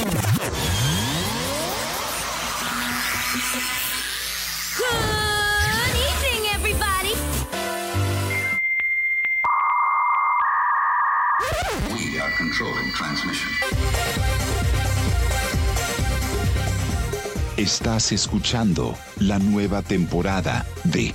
Good evening, everybody. We are controlling transmission. Estás escuchando la nueva temporada de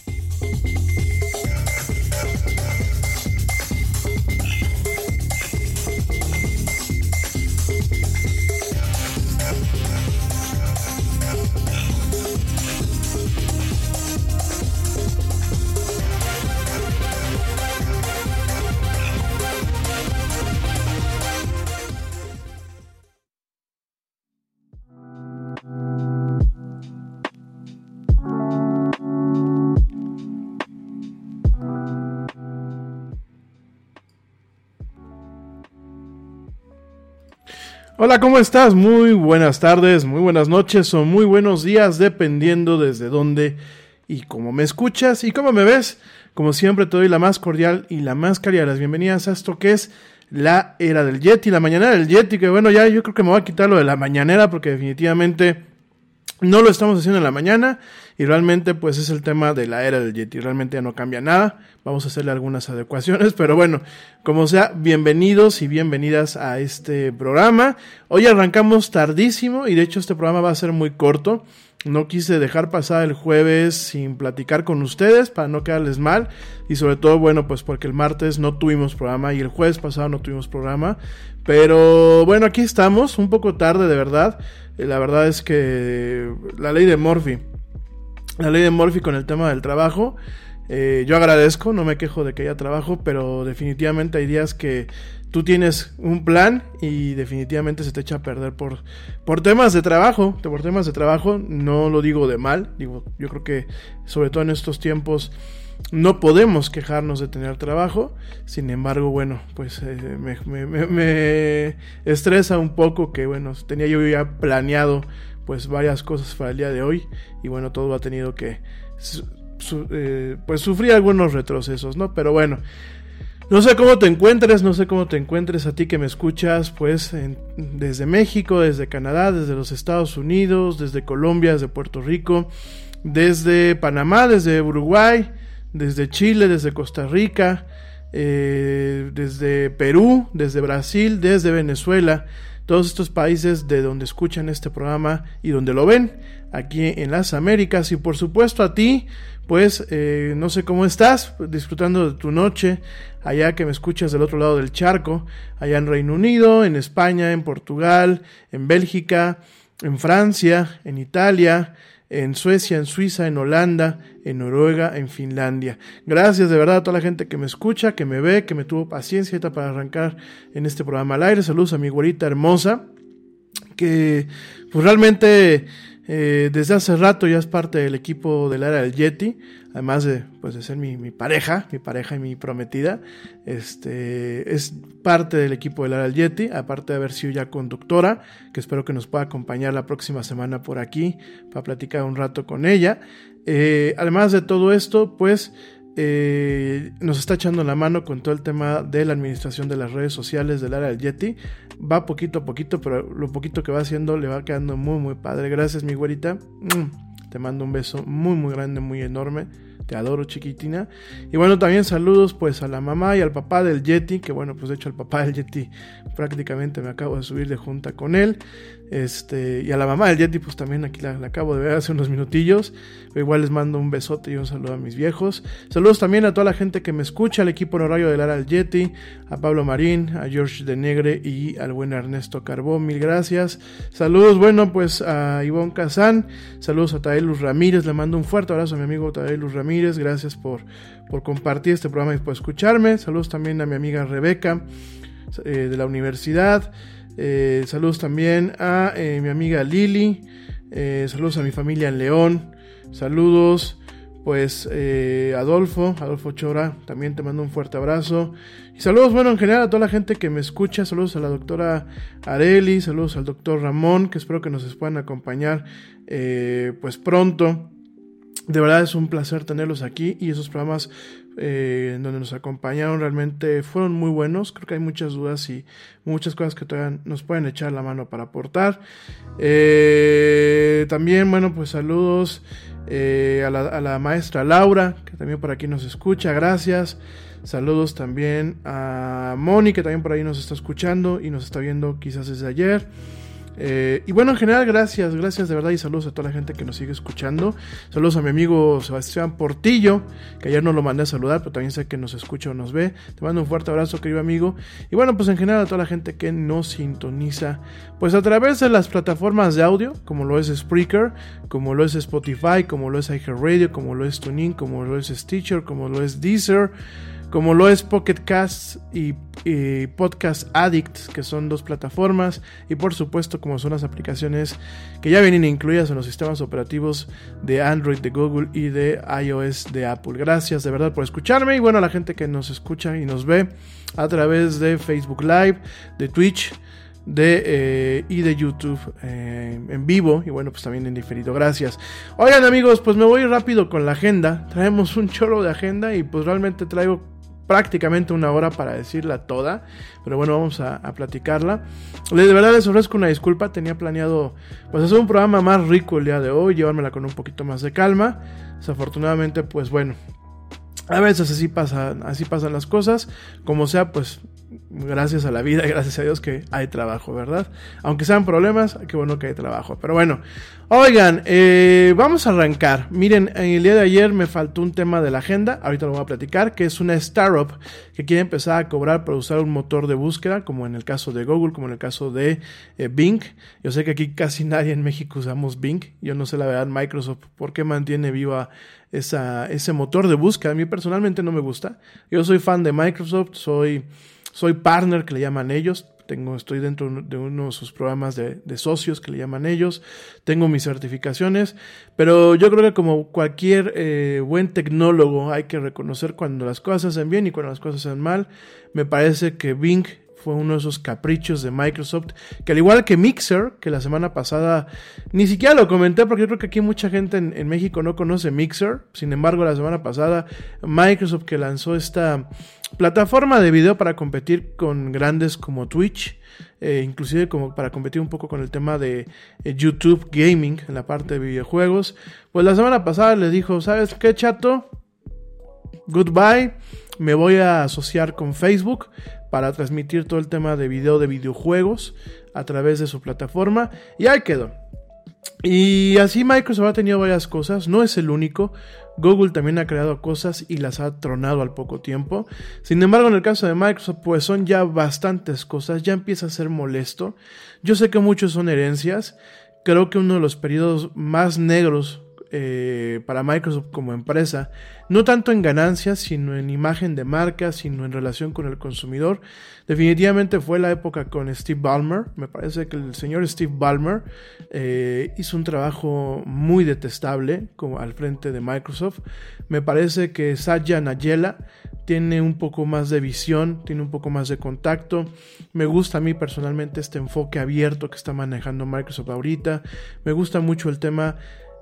Hola, ¿cómo estás? Muy buenas tardes, muy buenas noches o muy buenos días, dependiendo desde dónde y cómo me escuchas y cómo me ves. Como siempre, te doy la más cordial y la más cálida de las bienvenidas a esto que es la era del Yeti, la mañanera del Yeti, que bueno, ya yo creo que me voy a quitar lo de la mañanera porque definitivamente no lo estamos haciendo en la mañana y realmente pues es el tema de la era del Yeti, realmente ya no cambia nada, vamos a hacerle algunas adecuaciones, pero bueno, como sea, bienvenidos y bienvenidas a este programa. Hoy arrancamos tardísimo y de hecho este programa va a ser muy corto. No quise dejar pasar el jueves sin platicar con ustedes para no quedarles mal y sobre todo, bueno, pues porque el martes no tuvimos programa y el jueves pasado no tuvimos programa. Pero bueno, aquí estamos, un poco tarde de verdad. Eh, La verdad es que la ley de Murphy, la ley de Murphy con el tema del trabajo, eh, yo agradezco, no me quejo de que haya trabajo, pero definitivamente hay días que tú tienes un plan y definitivamente se te echa a perder por, por temas de trabajo, por temas de trabajo, no lo digo de mal, digo, yo creo que sobre todo en estos tiempos no podemos quejarnos de tener trabajo, sin embargo, bueno, pues eh, me, me- me- me estresa un poco que, bueno, tenía yo ya planeado pues varias cosas para el día de hoy y bueno, todo ha tenido que eh, pues sufrir algunos retrocesos, ¿no? Pero bueno, no sé cómo te encuentres, no sé cómo te encuentres a ti que me escuchas, pues desde México, desde Canadá, desde los Estados Unidos, desde Colombia, desde Puerto Rico, desde Panamá, desde Uruguay, desde Chile, desde Costa Rica, eh, desde Perú, desde Brasil, desde Venezuela, todos estos países de donde escuchan este programa y donde lo ven, aquí en las Américas. Y por supuesto a ti, pues eh, no sé cómo estás, disfrutando de tu noche, allá que me escuchas del otro lado del charco, allá en Reino Unido, en España, en Portugal, en Bélgica, en Francia, en Italia, en Suecia, en Suiza, en Holanda, en Noruega, en Finlandia. Gracias de verdad a toda la gente que me escucha, que me ve, que me tuvo paciencia para arrancar en este programa al aire. Saludos a mi güerita hermosa, que pues realmente Eh, desde hace rato ya es parte del equipo del área del Yeti, además de, pues, de ser mi, pareja, mi pareja y mi prometida. Este, es parte del equipo del del Yeti, aparte de haber sido ya conductora, que espero que nos pueda acompañar la próxima semana por aquí para platicar un rato con ella. Eh, además de todo esto, pues eh, nos está echando la mano con todo el tema de la administración de las redes sociales del área del. Va poquito a poquito, pero lo poquito que va haciendo le va quedando muy, muy padre. Gracias, mi güerita. Te mando un beso muy, muy grande, muy enorme. Te adoro, chiquitina. Y bueno, también saludos pues a la mamá y al papá del Yeti, que bueno, pues de hecho el papá del Yeti prácticamente me acabo de subir de junta con él. Este, y a la mamá del Yeti, pues también aquí la, acabo de ver hace unos minutillos. Pero igual les mando un besote y un saludo a mis viejos. Saludos también a toda la gente que me escucha, al equipo honorario del Ara del Yeti, a Pablo Marín, a George de Negre y al buen Ernesto Carbón. Mil gracias. Saludos, bueno, pues a Ivonne Kazán. Saludos a Taelus Ramírez. Le mando un fuerte abrazo a mi amigo Taelus Ramírez. Gracias por, por compartir este programa y por escucharme. Saludos también a mi amiga Rebeca eh, de la universidad. Eh, saludos también a eh, mi amiga Lili. Eh, saludos a mi familia en León. Saludos, pues, Adolfo, Adolfo Chora. También te mando un fuerte abrazo. Y saludos, bueno, en general a toda la gente que me escucha. Saludos a la doctora Areli. Saludos al doctor Ramón, que espero que nos puedan acompañar, pues, pronto. De verdad es un placer tenerlos aquí y esos programas eh, donde nos acompañaron realmente fueron muy buenos. Creo que hay muchas dudas y muchas cosas que todavía nos pueden echar la mano para aportar. Eh, también, bueno, pues saludos eh, a, la, a, la, maestra Laura, que también por aquí nos escucha. Gracias. Saludos también a Moni, que también por ahí nos está escuchando y nos está viendo quizás desde ayer. Eh, y bueno, en general, gracias, gracias de verdad y saludos a toda la gente que nos sigue escuchando. Saludos a mi amigo Sebastián Portillo, que ayer no lo mandé a saludar, pero también sé que nos escucha o nos ve. Te mando un fuerte abrazo, querido amigo. Y bueno, pues en general a toda la gente que nos sintoniza, pues a través de las plataformas de audio, como lo es Spreaker, como lo es Spotify, como lo es iHeartRadio, como lo es TuneIn, como lo es Stitcher, como lo es Deezer como lo es Pocket Cast y, Podcast Addict, que son dos plataformas, y por supuesto como son las aplicaciones que ya vienen incluidas en los sistemas operativos de Android, de Google y de iOS de Apple. Gracias de verdad por escucharme y bueno a la gente que nos escucha y nos ve a través de Facebook Live, de Twitch. De, eh, y de YouTube eh, en vivo y bueno pues también en diferido gracias oigan amigos pues me voy rápido con la agenda traemos un chorro de agenda y pues realmente traigo prácticamente una hora para decirla toda, pero bueno, vamos a, platicarla. De verdad les ofrezco una disculpa, tenía planeado pues hacer un programa más rico el día de hoy, llevármela con un poquito más de calma. Desafortunadamente, pues bueno, a veces así pasa, así pasan las cosas, como sea, pues gracias a la vida, gracias a Dios que hay trabajo, ¿verdad? Aunque sean problemas, qué bueno que hay trabajo. Pero bueno, oigan, eh, vamos a arrancar. Miren, el día de ayer me faltó un tema de la agenda, ahorita lo voy a platicar, que es una startup que quiere empezar a cobrar por usar un motor de búsqueda, como en el caso de Google, como en el caso de eh, Bing. Yo sé que aquí casi nadie en México usamos Bing. Yo no sé la verdad Microsoft por qué mantiene viva esa, ese motor de búsqueda. A mí personalmente no me gusta. Yo soy fan de Microsoft, soy soy partner, que le llaman ellos. Tengo, estoy dentro de uno de sus programas de, de, socios que le llaman ellos. Tengo mis certificaciones. Pero yo creo que como cualquier eh, buen tecnólogo hay que reconocer cuando las cosas hacen bien y cuando las cosas hacen mal. Me parece que Bing fue uno de esos caprichos de Microsoft, que al igual que Mixer, que la semana pasada ni siquiera lo comenté porque yo creo que aquí mucha gente en, México no conoce Mixer, sin embargo la semana pasada Microsoft que lanzó esta plataforma de video para competir con grandes como Twitch, eh, inclusive como para competir un poco con el tema de eh, YouTube Gaming en la parte de videojuegos, pues la semana pasada les dijo, ¿sabes qué chato? Goodbye, me voy a asociar con Facebook para transmitir todo el tema de video de videojuegos a través de su plataforma y ahí quedó. Y así Microsoft ha tenido varias cosas, no es el único. Google también ha creado cosas y las ha tronado al poco tiempo. Sin embargo, en el caso de Microsoft, pues son ya bastantes cosas, ya empieza a ser molesto. Yo sé que muchos son herencias. Creo que uno de los periodos más negros eh, para Microsoft como empresa, no tanto en ganancias, sino en imagen de marca, sino en relación con el consumidor. Definitivamente fue la época con Steve Ballmer. Me parece que el señor Steve Ballmer eh, hizo un trabajo muy detestable como al frente de Microsoft. Me parece que Satya Nadella tiene un poco más de visión, tiene un poco más de contacto. Me gusta a mí personalmente este enfoque abierto que está manejando Microsoft ahorita. Me gusta mucho el tema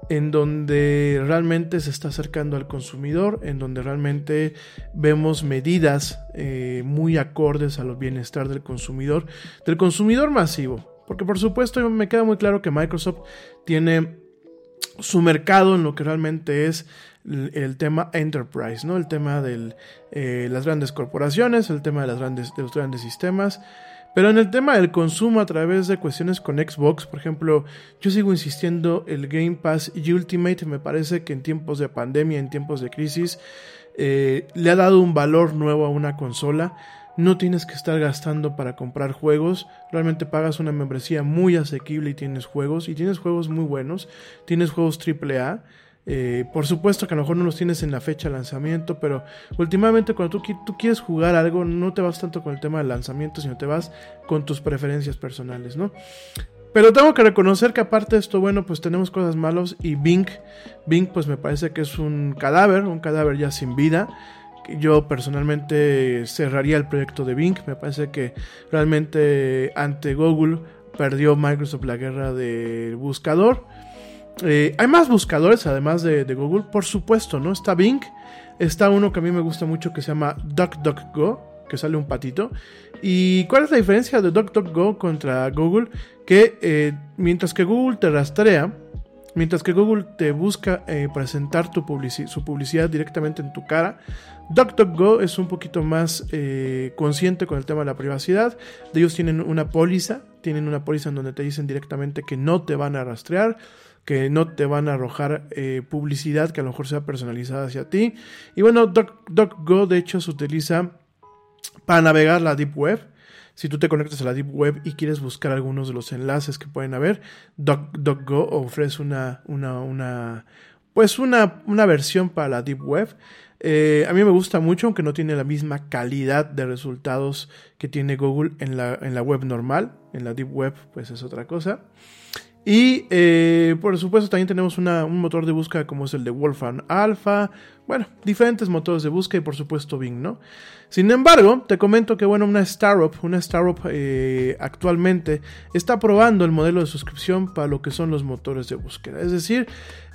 en donde realmente se está acercando al consumidor, en donde realmente vemos medidas eh, muy acordes a los bienestar del consumidor, del consumidor masivo. Porque por supuesto me queda muy claro que Microsoft tiene su mercado en lo que realmente es el, tema enterprise, ¿no? El tema de eh, las grandes corporaciones, el tema de, las grandes, de los grandes sistemas. Pero en el tema del consumo a través de cuestiones con Xbox, por ejemplo, yo sigo insistiendo, el Game Pass Ultimate me parece que en tiempos de pandemia, en tiempos de crisis, eh, le ha dado un valor nuevo a una consola. No tienes que estar gastando para comprar juegos. Realmente pagas una membresía muy asequible y tienes juegos. Y tienes juegos muy buenos. Tienes juegos AAA. Eh, por supuesto que a lo mejor no los tienes en la fecha de lanzamiento, pero últimamente cuando tú, quieres jugar algo, no te vas tanto con el tema del lanzamiento, sino te vas con tus preferencias personales, ¿no? Pero tengo que reconocer que aparte de esto, bueno, pues tenemos cosas malas y Bing, Bing pues me parece que es un cadáver, un cadáver ya sin vida. Yo personalmente cerraría el proyecto de Bing, me parece que realmente ante Google perdió Microsoft la guerra del buscador. Eh, hay más buscadores además de, Google, por supuesto, ¿no? Está Bing, está uno que a mí me gusta mucho que se llama DuckDuckGo, que sale un patito. ¿Y cuál es la diferencia de DuckDuckGo contra Google? Que eh, mientras que Google te rastrea, mientras que Google te busca eh, presentar tu su publicidad directamente en tu cara, DuckDuckGo es un poquito más consciente con el tema de la privacidad. Ellos tienen una póliza, tienen una póliza en donde te dicen directamente que no te van a rastrear que no te van a arrojar eh, publicidad que a lo mejor sea personalizada hacia ti. Y bueno, DuckDuckGo de hecho se utiliza para navegar la Deep Web. Si tú te conectas a la Deep Web y quieres buscar algunos de los enlaces que pueden haber, DuckDuckGo ofrece una, una, una, pues una, una versión para la Deep Web. Eh, a mí me gusta mucho, aunque no tiene la misma calidad de resultados que tiene Google en la, en la web normal. En la Deep Web, pues es otra cosa. Y eh, por supuesto también tenemos un motor de búsqueda como es el de Wolfram Alpha. Bueno, diferentes motores de búsqueda y por supuesto Bing, ¿no? Sin embargo, te comento que bueno, una startup, una startup eh, actualmente está probando el modelo de suscripción para lo que son los motores de búsqueda. Es decir,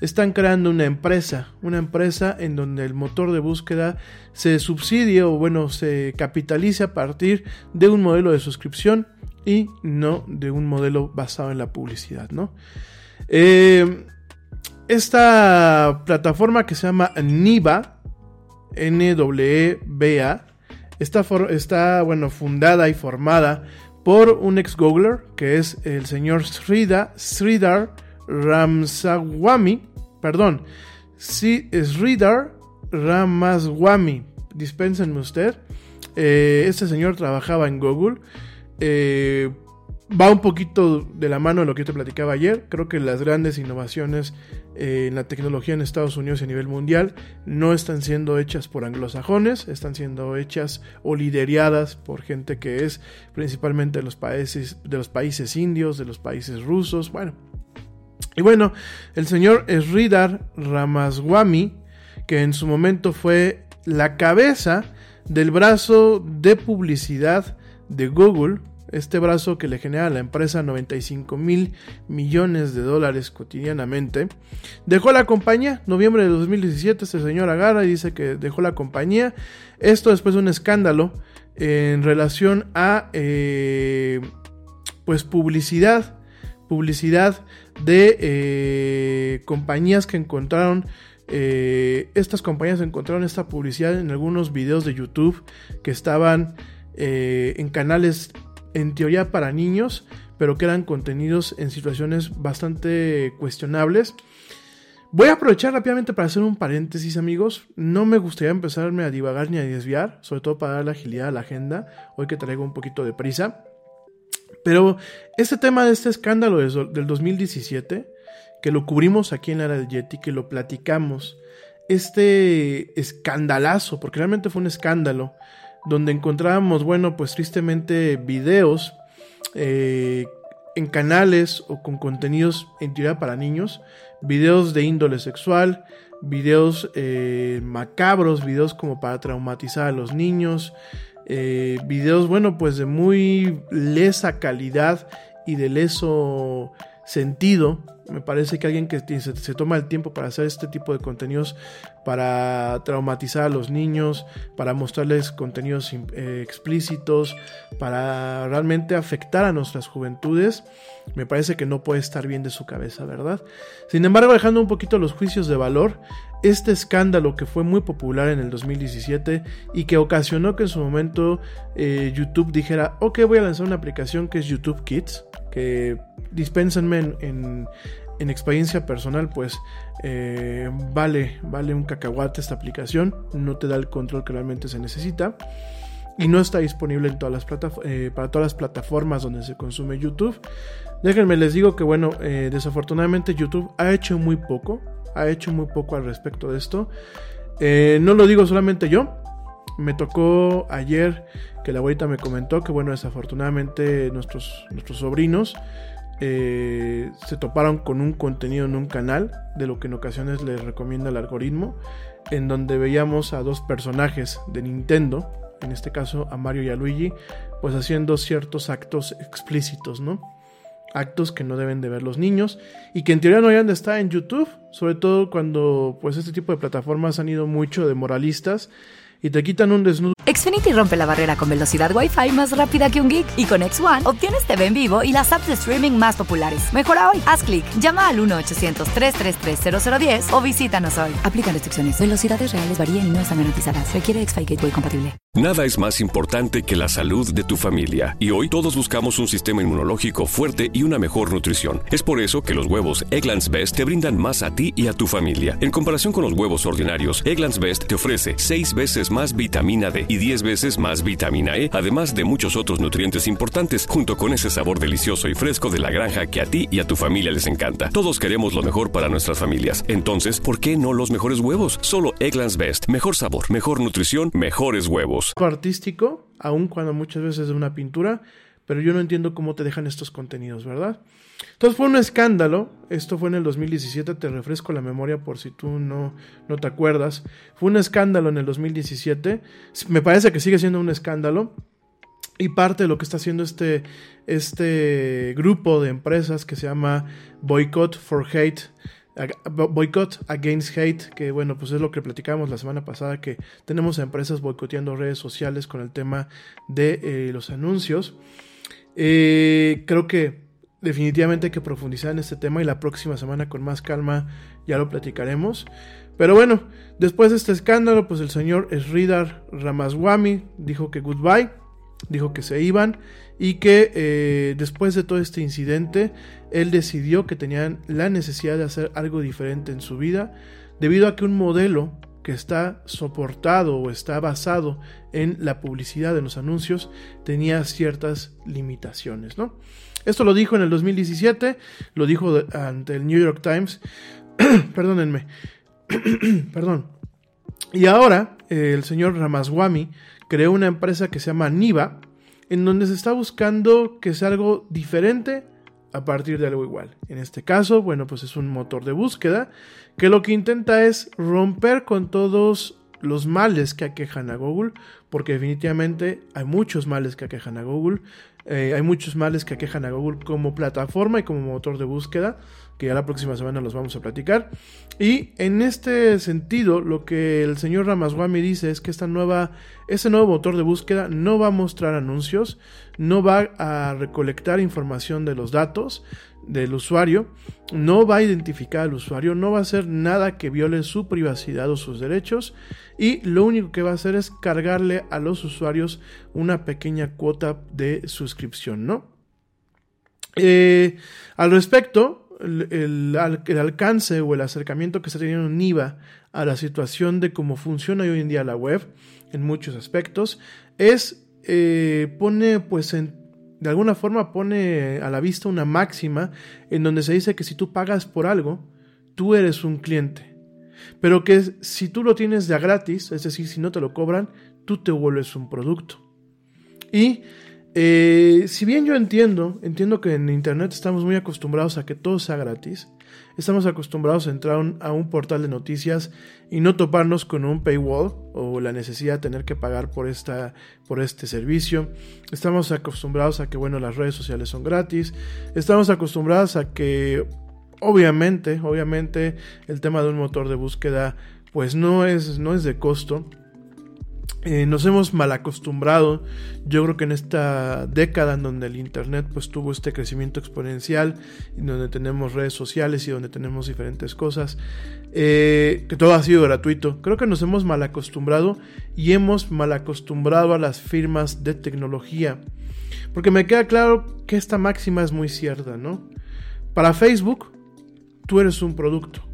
están creando una empresa, una empresa en donde el motor de búsqueda se subsidie o bueno, se capitalice a partir de un modelo de suscripción y no de un modelo basado en la publicidad, ¿no? Eh, esta plataforma que se llama NIVA, N-W-E-B-A, está, está bueno, fundada y formada por un ex Googler que es el señor Sridhar, Sridhar Ramsawamy, perdón, Sridhar Ramaswamy, dispénsenme usted. Eh, este señor trabajaba en Google eh, va un poquito de la mano de lo que yo te platicaba ayer. Creo que las grandes innovaciones eh, en la tecnología en Estados Unidos y a nivel mundial no están siendo hechas por anglosajones, están siendo hechas o lideradas por gente que es principalmente de los países, de los países indios, de los países rusos. Bueno. Y bueno, el señor Sridhar Ramaswamy, que en su momento fue la cabeza del brazo de publicidad de Google, este brazo que le genera a la empresa 95 mil millones de dólares cotidianamente, dejó la compañía. Noviembre de 2017, este señor agarra y dice que dejó la compañía. Esto después de un escándalo en relación a eh, pues publicidad, publicidad de eh, compañías que encontraron eh, estas compañías encontraron esta publicidad en algunos videos de YouTube que estaban en canales en teoría para niños, pero que eran contenidos en situaciones bastante cuestionables. Voy a aprovechar rápidamente para hacer un paréntesis, amigos. No me gustaría empezarme a divagar ni a desviar, sobre todo para dar la agilidad a la agenda, hoy que traigo un poquito de prisa. Pero este tema de este escándalo del 2017 que lo cubrimos aquí en la era del Yeti, que lo platicamos, este escandalazo, porque realmente fue un escándalo, donde encontrábamos, bueno, pues tristemente videos eh, en canales o con contenidos en teoría para niños, videos de índole sexual, videos eh, macabros, videos como para traumatizar a los niños, eh, videos, bueno, pues de muy lesa calidad y de leso sentido. Me parece que alguien que se, toma el tiempo para hacer este tipo de contenidos, para traumatizar a los niños, para mostrarles contenidos eh, explícitos, para realmente afectar a nuestras juventudes, me parece que no puede estar bien de su cabeza, ¿verdad? Sin embargo, dejando un poquito los juicios de valor, este escándalo que fue muy popular en el 2017 y que ocasionó que en su momento eh, YouTube dijera, ok, voy a lanzar una aplicación que es YouTube Kids, que dispénsenme en, experiencia personal, pues eh, vale, vale un cacahuate esta aplicación, no te da el control que realmente se necesita y no está disponible eh, para todas las plataformas donde se consume YouTube. Déjenme les digo que bueno, eh, desafortunadamente YouTube ha hecho muy poco, ha hecho muy poco al respecto de esto. no lo digo solamente yo, me tocó ayer que la abuelita me comentó que, bueno, desafortunadamente nuestros, nuestros sobrinos eh, se toparon con un contenido en un canal, de lo que en ocasiones les recomienda el algoritmo, en donde veíamos a dos personajes de Nintendo, en este caso a Mario y a Luigi, pues haciendo ciertos actos explícitos, ¿no? Actos que no deben de ver los niños y que en teoría no deberían de estar en YouTube, sobre todo cuando pues este tipo de plataformas han ido mucho de moralistas y te quitan un desnudo. Xfinity rompe la barrera con velocidad Wi-Fi más rápida que un geek. Y con X1 obtienes TV en vivo y las apps de streaming más populares. Mejora hoy. Haz clic, llama al 1-800-333-0010 o visítanos hoy. Aplica restricciones. Velocidades reales varían y no están garantizadas. Requiere X-Fi Gateway compatible. Nada es más importante que la salud de tu familia. Y hoy todos buscamos un sistema inmunológico fuerte y una mejor nutrición. Es por eso que los huevos Egglands Best te brindan más a ti y a tu familia. En comparación con los huevos ordinarios, Egglands Best te ofrece 6 veces más vitamina D y 10 veces más vitamina E, además de muchos otros nutrientes importantes, junto con ese sabor delicioso y fresco de la granja que a ti y a tu familia les encanta. Todos queremos lo mejor para nuestras familias. Entonces, ¿por qué no los mejores huevos? Solo Egglands Best. Mejor sabor, mejor nutrición, mejores huevos. Artístico, aun cuando muchas veces es una pintura, pero yo no entiendo cómo te dejan estos contenidos, ¿verdad? Entonces fue un escándalo, esto fue en el 2017, te refresco la memoria por si tú no, no te acuerdas, fue un escándalo en el 2017, me parece que sigue siendo un escándalo, y parte de lo que está haciendo este, este grupo de empresas que se llama Boycott for Hate, Boycott Against Hate, que bueno, pues es lo que platicamos la semana pasada, que tenemos empresas boicoteando redes sociales con el tema de eh, los anuncios. Eh, creo que definitivamente hay que profundizar en este tema y la próxima semana con más calma ya lo platicaremos. Pero bueno, después de este escándalo, pues el señor Sridhar Ramaswamy dijo que goodbye, dijo que se iban y que eh, después de todo este incidente, él decidió que tenían la necesidad de hacer algo diferente en su vida, debido a que un modelo que está soportado o está basado en la publicidad de los anuncios tenía ciertas limitaciones, ¿no? Esto lo dijo en el 2017, lo dijo ante el New York Times, perdónenme, perdón. Y ahora eh, el señor Ramaswamy creó una empresa que se llama Niva, en donde se está buscando que sea algo diferente a partir de algo igual. En este caso, bueno, pues es un motor de búsqueda que lo que intenta es romper con todos los males que aquejan a Google, porque definitivamente hay muchos males que aquejan a Google, eh, hay muchos males que aquejan a Google como plataforma y como motor de búsqueda, que ya la próxima semana los vamos a platicar. Y en este sentido, lo que el señor Ramaswamy dice es que esta nueva, este nuevo motor de búsqueda no va a mostrar anuncios, no va a recolectar información de los datos del usuario, no va a identificar al usuario, no va a hacer nada que viole su privacidad o sus derechos y lo único que va a hacer es cargarle a los usuarios una pequeña cuota de suscripción, ¿no? Eh, al respecto, el, alcance o el acercamiento que está teniendo Niva a la situación de cómo funciona hoy en día la web en muchos aspectos es eh, pone pues en de alguna forma pone a la vista una máxima en donde se dice que si tú pagas por algo, tú eres un cliente. Pero que si tú lo tienes ya gratis, es decir, si no te lo cobran, tú te vuelves un producto. Y eh, si bien yo entiendo, entiendo que en Internet estamos muy acostumbrados a que todo sea gratis, estamos acostumbrados a entrar a un portal de noticias y no toparnos con un paywall o la necesidad de tener que pagar por, esta, por este servicio. Estamos acostumbrados a que, bueno, las redes sociales son gratis. Estamos acostumbrados a que, obviamente, obviamente, el tema de un motor de búsqueda, pues no es, no es de costo eh, nos hemos mal acostumbrado, yo creo que en esta década en donde el Internet pues tuvo este crecimiento exponencial, donde tenemos redes sociales y donde tenemos diferentes cosas, eh, que todo ha sido gratuito, creo que nos hemos mal acostumbrado y hemos mal acostumbrado a las firmas de tecnología. Porque me queda claro que esta máxima es muy cierta, ¿no? Para Facebook, tú eres un producto.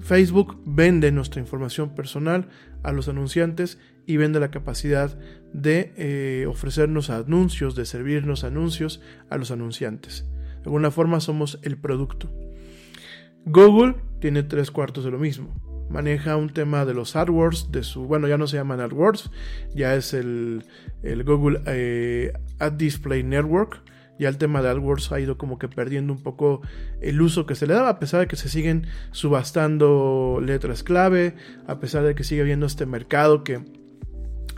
Facebook vende nuestra información personal a los anunciantes y vende la capacidad de eh, ofrecernos anuncios, de servirnos anuncios a los anunciantes. De alguna forma somos el producto. Google tiene tres cuartos de lo mismo. Maneja un tema de los AdWords, de su, bueno, ya no se llaman AdWords, ya es el, Google eh, Ad Display Network, ya el tema de AdWords ha ido como que perdiendo un poco el uso que se le daba, a pesar de que se siguen subastando letras clave, a pesar de que sigue habiendo este mercado que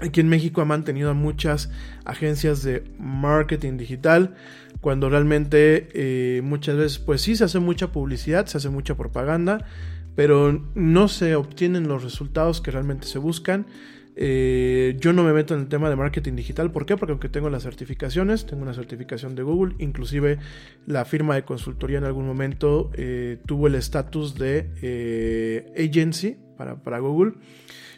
aquí en México ha mantenido a muchas agencias de marketing digital, cuando realmente eh, muchas veces pues sí se hace mucha publicidad, se hace mucha propaganda, pero no se obtienen los resultados que realmente se buscan. Eh, yo no me meto en el tema de marketing digital. ¿Por qué? Porque aunque tengo las certificaciones, tengo una certificación de Google, inclusive la firma de consultoría en algún momento eh, tuvo el estatus de eh, agency para, para, Google.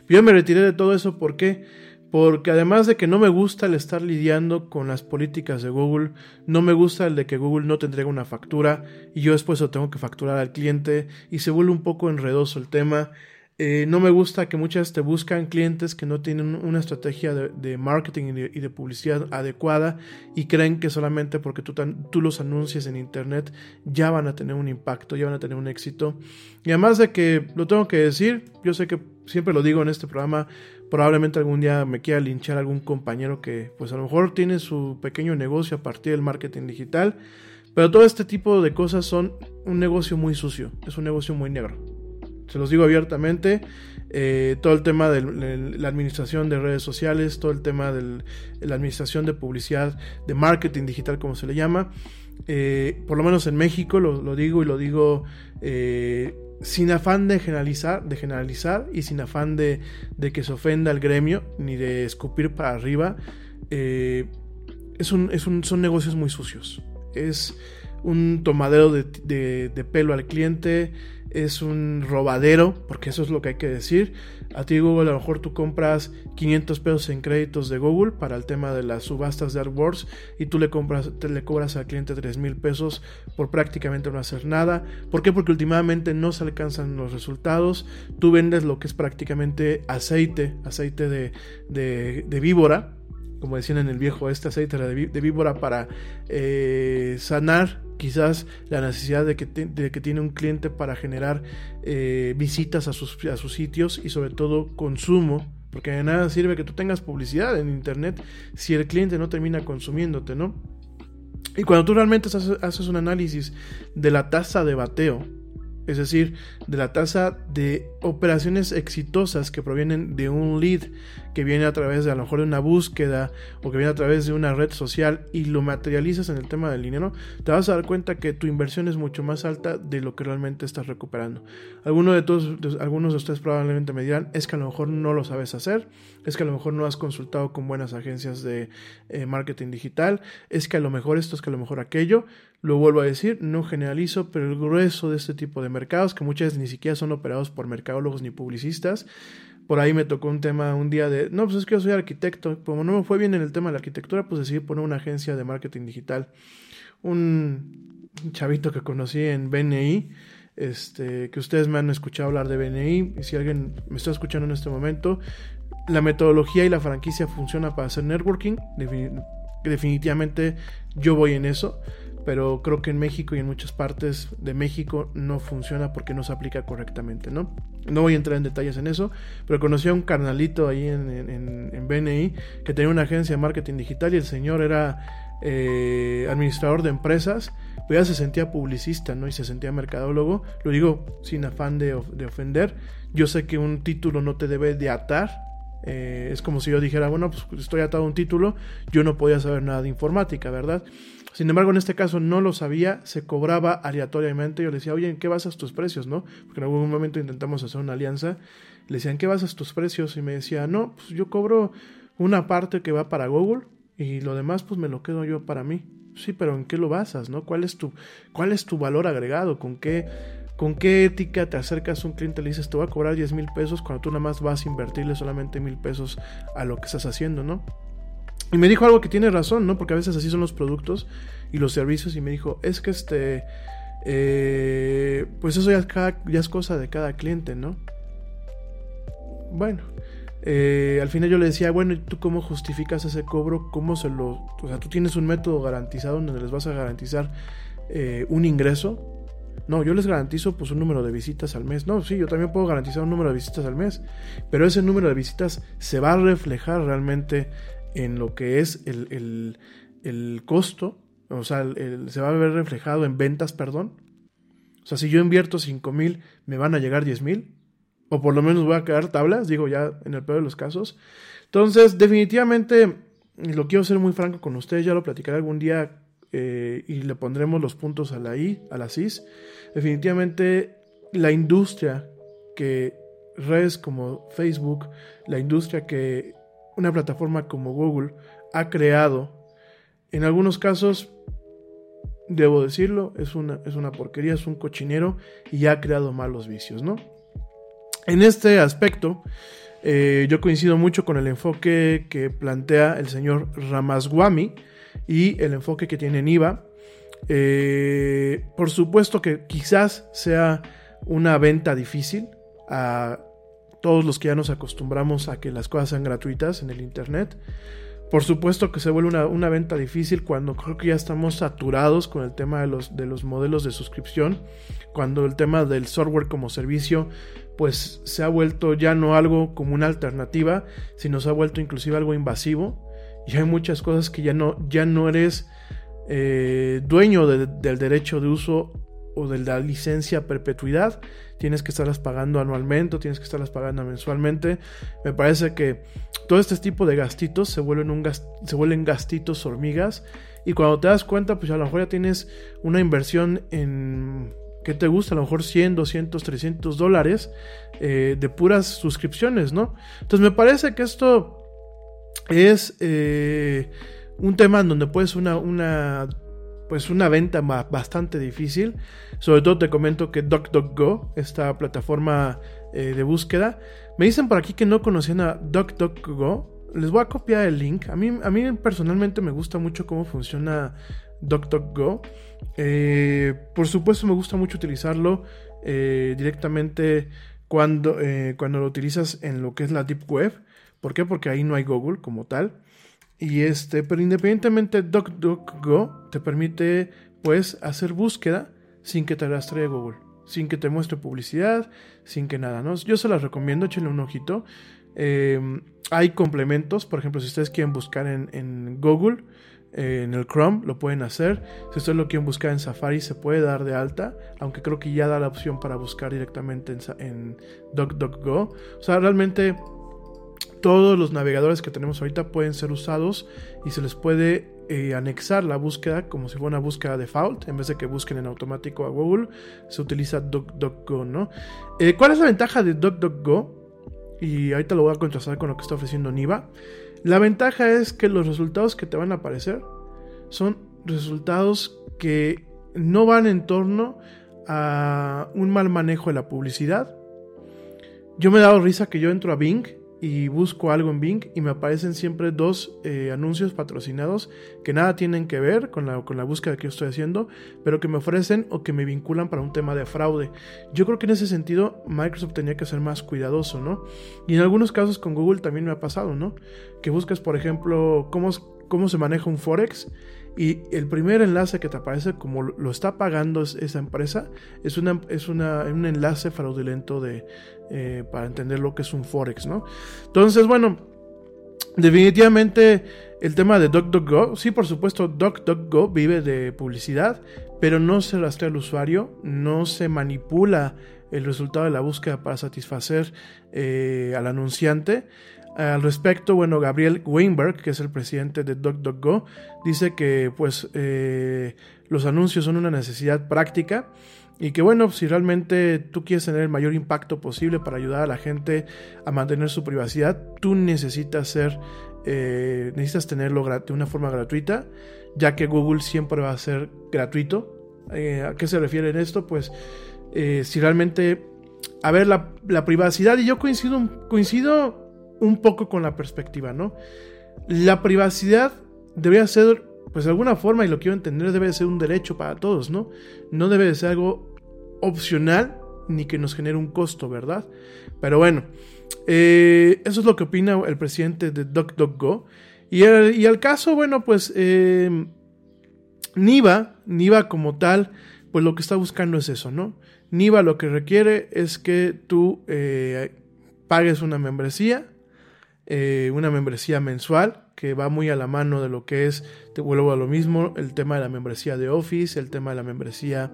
Yo me retiré de todo eso ¿por qué? Porque además de que no me gusta el estar lidiando con las políticas de Google, no me gusta el de que Google no te entregue una factura y yo después lo tengo que facturar al cliente y se vuelve un poco enredoso el tema. Eh, no me gusta que muchas te buscan clientes que no tienen una estrategia de, marketing y de, publicidad adecuada y creen que solamente porque tú, los anuncias en internet ya van a tener un impacto, ya van a tener un éxito. Y además de que, lo tengo que decir, yo sé que siempre lo digo en este programa, probablemente algún día me quiera linchar algún compañero que pues a lo mejor tiene su pequeño negocio a partir del marketing digital, pero todo este tipo de cosas son un negocio muy sucio, es un negocio muy negro se los digo abiertamente, eh, todo el tema de la administración de redes sociales, todo el tema de la administración de publicidad, de marketing digital, como se le llama, eh, por lo menos en México, lo, digo y lo digo eh, sin afán de generalizar, de generalizar y sin afán de, que se ofenda al gremio, ni de escupir para arriba, es un, es un, son negocios muy sucios. Es un tomadero de, de pelo al cliente, es un robadero, porque eso es lo que hay que decir. A ti Google a lo mejor tú compras 500 pesos en créditos de Google para el tema de las subastas de AdWords y tú le, compras, te, le cobras al cliente 3 mil pesos por prácticamente no hacer nada. ¿Por qué? Porque últimamente no se alcanzan los resultados. Tú vendes lo que es prácticamente aceite, aceite de, de víbora como decían en el viejo, este aceite de, víbora para eh, sanar quizás la necesidad de que, que, tiene un cliente para generar eh, visitas a sus, a sus sitios y sobre todo consumo, porque de nada sirve que tú tengas publicidad en internet si el cliente no termina consumiéndote, ¿no? Y cuando tú realmente haces un análisis de la tasa de bateo, es decir, de la tasa de operaciones exitosas que provienen de un lead que viene a través de a lo mejor de una búsqueda o que viene a través de una red social y lo materializas en el tema del dinero, te vas a dar cuenta que tu inversión es mucho más alta de lo que realmente estás recuperando. Algunos de, todos, algunos de ustedes probablemente me dirán, es que a lo mejor no lo sabes hacer, es que a lo mejor no has consultado con buenas agencias de eh, marketing digital, es que a lo mejor esto, es que a lo mejor aquello. Lo vuelvo a decir, no generalizo, pero el grueso de este tipo de mercados, que muchas veces ni siquiera son operados por mercadólogos ni publicistas, por ahí me tocó un tema un día de, no, pues es que yo soy arquitecto, como no me fue bien en el tema de la arquitectura, pues decidí poner una agencia de marketing digital. Un chavito que conocí en BNI, este, que ustedes me han escuchado hablar de BNI, y si alguien me está escuchando en este momento, la metodología y la franquicia funciona para hacer networking, definitivamente yo voy en eso, pero creo que en México y en muchas partes de México no funciona porque no se aplica correctamente, ¿no? No voy a entrar en detalles en eso, pero conocí a un carnalito ahí en, en, en BNI que tenía una agencia de marketing digital y el señor era eh, administrador de empresas, pues ya se sentía publicista, ¿no? Y se sentía mercadólogo. Lo digo sin afán de, de ofender. Yo sé que un título no te debe de atar. Eh, es como si yo dijera, bueno, pues estoy atado a un título, yo no podía saber nada de informática, ¿verdad? Sin embargo, en este caso no lo sabía, se cobraba aleatoriamente. Yo le decía, oye, ¿en qué basas tus precios, no? Porque en algún momento intentamos hacer una alianza. Le decía, ¿en qué basas tus precios? Y me decía, no, pues yo cobro una parte que va para Google y lo demás pues me lo quedo yo para mí. Sí, pero ¿en qué lo basas, no? ¿Cuál es tu, cuál es tu valor agregado? ¿Con qué, ¿Con qué ética te acercas a un cliente y le dices, te voy a cobrar 10 mil pesos cuando tú nada más vas a invertirle solamente mil pesos a lo que estás haciendo, ¿no? Y me dijo algo que tiene razón, ¿no? Porque a veces así son los productos y los servicios. Y me dijo, es que este. Eh, pues eso ya, es cosa de cada cliente, ¿no? Bueno, eh, al final yo le decía, bueno, ¿y tú cómo justificas ese cobro? ¿Cómo se lo.? O sea, tú tienes un método garantizado donde les vas a garantizar eh, un ingreso. No, yo les garantizo pues un número de visitas al mes. No, sí, yo también puedo garantizar un número de visitas al mes. Pero ese número de visitas se va a reflejar realmente en lo que es el, el, costo. O sea, se va a ver reflejado en ventas, perdón. O sea, si yo invierto 5 mil, me van a llegar 10 mil o por lo menos voy a quedar tablas, digo ya en el peor de los casos. Entonces, definitivamente, lo quiero ser muy franco con ustedes, ya lo platicaré algún día eh, y le pondremos los puntos a la I, a la CIS. Definitivamente, la industria que redes como Facebook, la industria que una plataforma como Google ha creado, en algunos casos, debo decirlo, es una, es una porquería, es un cochinero y ha creado malos vicios, ¿no? En este aspecto, eh, yo coincido mucho con el enfoque que plantea el señor Ramaswamy y el enfoque que tiene Niva. Eh, por supuesto que quizás sea una venta difícil a todos los que ya nos acostumbramos a que las cosas sean gratuitas en el Internet. Por supuesto que se vuelve una, una, venta difícil cuando creo que ya estamos saturados con el tema de los, de los modelos de suscripción, cuando el tema del software como servicio pues se ha vuelto ya no algo como una alternativa, sino se ha vuelto inclusive algo invasivo. Y hay muchas cosas que ya no, ya no eres eh, dueño del derecho de uso o de la licencia perpetuidad. Tienes que estarlas pagando anualmente o tienes que estarlas pagando mensualmente. Me parece que todo este tipo de gastitos se vuelven, un se vuelven gastitos hormigas. Y cuando te das cuenta, pues a lo mejor ya tienes una inversión en ¿qué te gusta? A lo mejor 100, 200, 300 dólares eh, de puras suscripciones, ¿no? Entonces me parece que esto es eh, un tema en donde puedes una, una, pues una venta bastante difícil. Sobre todo te comento que DuckDuckGo, esta plataforma eh, de búsqueda, me dicen por aquí que no conocían a DuckDuckGo. Les voy a copiar el link. A mí, a mí personalmente me gusta mucho cómo funciona DuckDuckGo. Eh, por supuesto me gusta mucho utilizarlo directamente cuando, cuando lo utilizas en lo que es la Deep Web. ¿Por qué? Porque ahí no hay Google como tal. Y este, pero independientemente DuckDuckGo te permite pues hacer búsqueda sin que te rastree Google, sin que te muestre publicidad, sin que nada, ¿no? Yo se las recomiendo, échenle un ojito. hay complementos, por ejemplo, si ustedes quieren buscar en, en Google, en el Chrome lo pueden hacer. Si ustedes lo quieren buscar en Safari se puede dar de alta, aunque creo que ya da la opción para buscar directamente en, en DuckDuckGo. O sea, realmente todos los navegadores que tenemos ahorita pueden ser usados y se les puede eh, anexar la búsqueda como si fuera una búsqueda default. En vez de que busquen en automático a Google, se utiliza DuckDuckGo, ¿no? Eh, ¿Cuál es la ventaja de DuckDuckGo? Y ahorita lo voy a contrastar con lo que está ofreciendo Niva. La ventaja es que los resultados que te van a aparecer son resultados que no van en torno a un mal manejo de la publicidad. Yo me he dado risa que yo entro a Bing y busco algo en Bing y me aparecen siempre dos eh, anuncios patrocinados que nada tienen que ver con la, con la búsqueda que yo estoy haciendo, pero que me ofrecen o que me vinculan para un tema de fraude. Yo creo que en ese sentido Microsoft tenía que ser más cuidadoso, ¿no? Y en algunos casos con Google también me ha pasado, ¿no? Que buscas, por ejemplo, cómo, cómo se maneja un Forex y el primer enlace que te aparece como lo está pagando esa empresa es, una, es una, un enlace fraudulento de, eh, para entender lo que es un Forex, ¿no? Entonces, bueno, definitivamente el tema de DuckDuckGo, sí, por supuesto, DuckDuckGo vive de publicidad, pero no se rastrea al usuario, no se manipula el resultado de la búsqueda para satisfacer eh, al anunciante. Al respecto, bueno, Gabriel Weinberg, que es el presidente de DuckDuckGo, dice que pues eh, los anuncios son una necesidad práctica y que bueno, si realmente tú quieres tener el mayor impacto posible para ayudar a la gente a mantener su privacidad, tú necesitas ser, eh, necesitas tenerlo de una forma gratuita, ya que Google siempre va a ser gratuito. ¿A qué se refiere en esto? Pues si realmente, a ver, la, la privacidad, y yo coincido, coincido un poco con la perspectiva, ¿no? La privacidad debería ser, pues de alguna forma, y lo quiero entender, debe ser un derecho para todos, ¿no? No debe de ser algo opcional ni que nos genere un costo, ¿verdad? Pero bueno, eh, eso es lo que opina el presidente de DuckDuckGo. Y, y al caso, bueno, pues eh, Niva, Niva como tal, pues lo que está buscando es eso, ¿no? Niva lo que requiere es que tú eh, pagues una membresía una membresía mensual que va muy a la mano de lo que es, te vuelvo a lo mismo, el tema de la membresía de Office, el tema de la membresía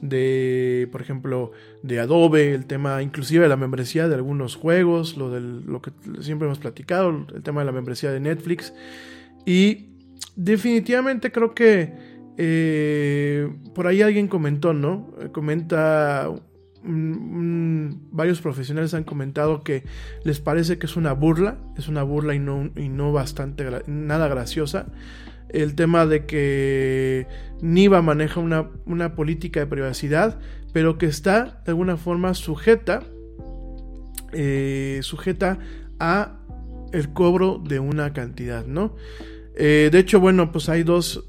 de, por ejemplo, de Adobe, el tema inclusive de la membresía de algunos juegos, lo, del, lo que siempre hemos platicado, el tema de la membresía de Netflix. Y definitivamente creo que eh, por ahí alguien comentó, ¿no? Comenta varios profesionales han comentado que les parece que es una burla, es una burla y no, y no bastante, nada graciosa. El tema de que Niva maneja una, una política de privacidad, pero que está de alguna forma sujeta, eh, sujeta a el cobro de una cantidad, ¿no? Eh, de hecho, bueno, pues hay dos,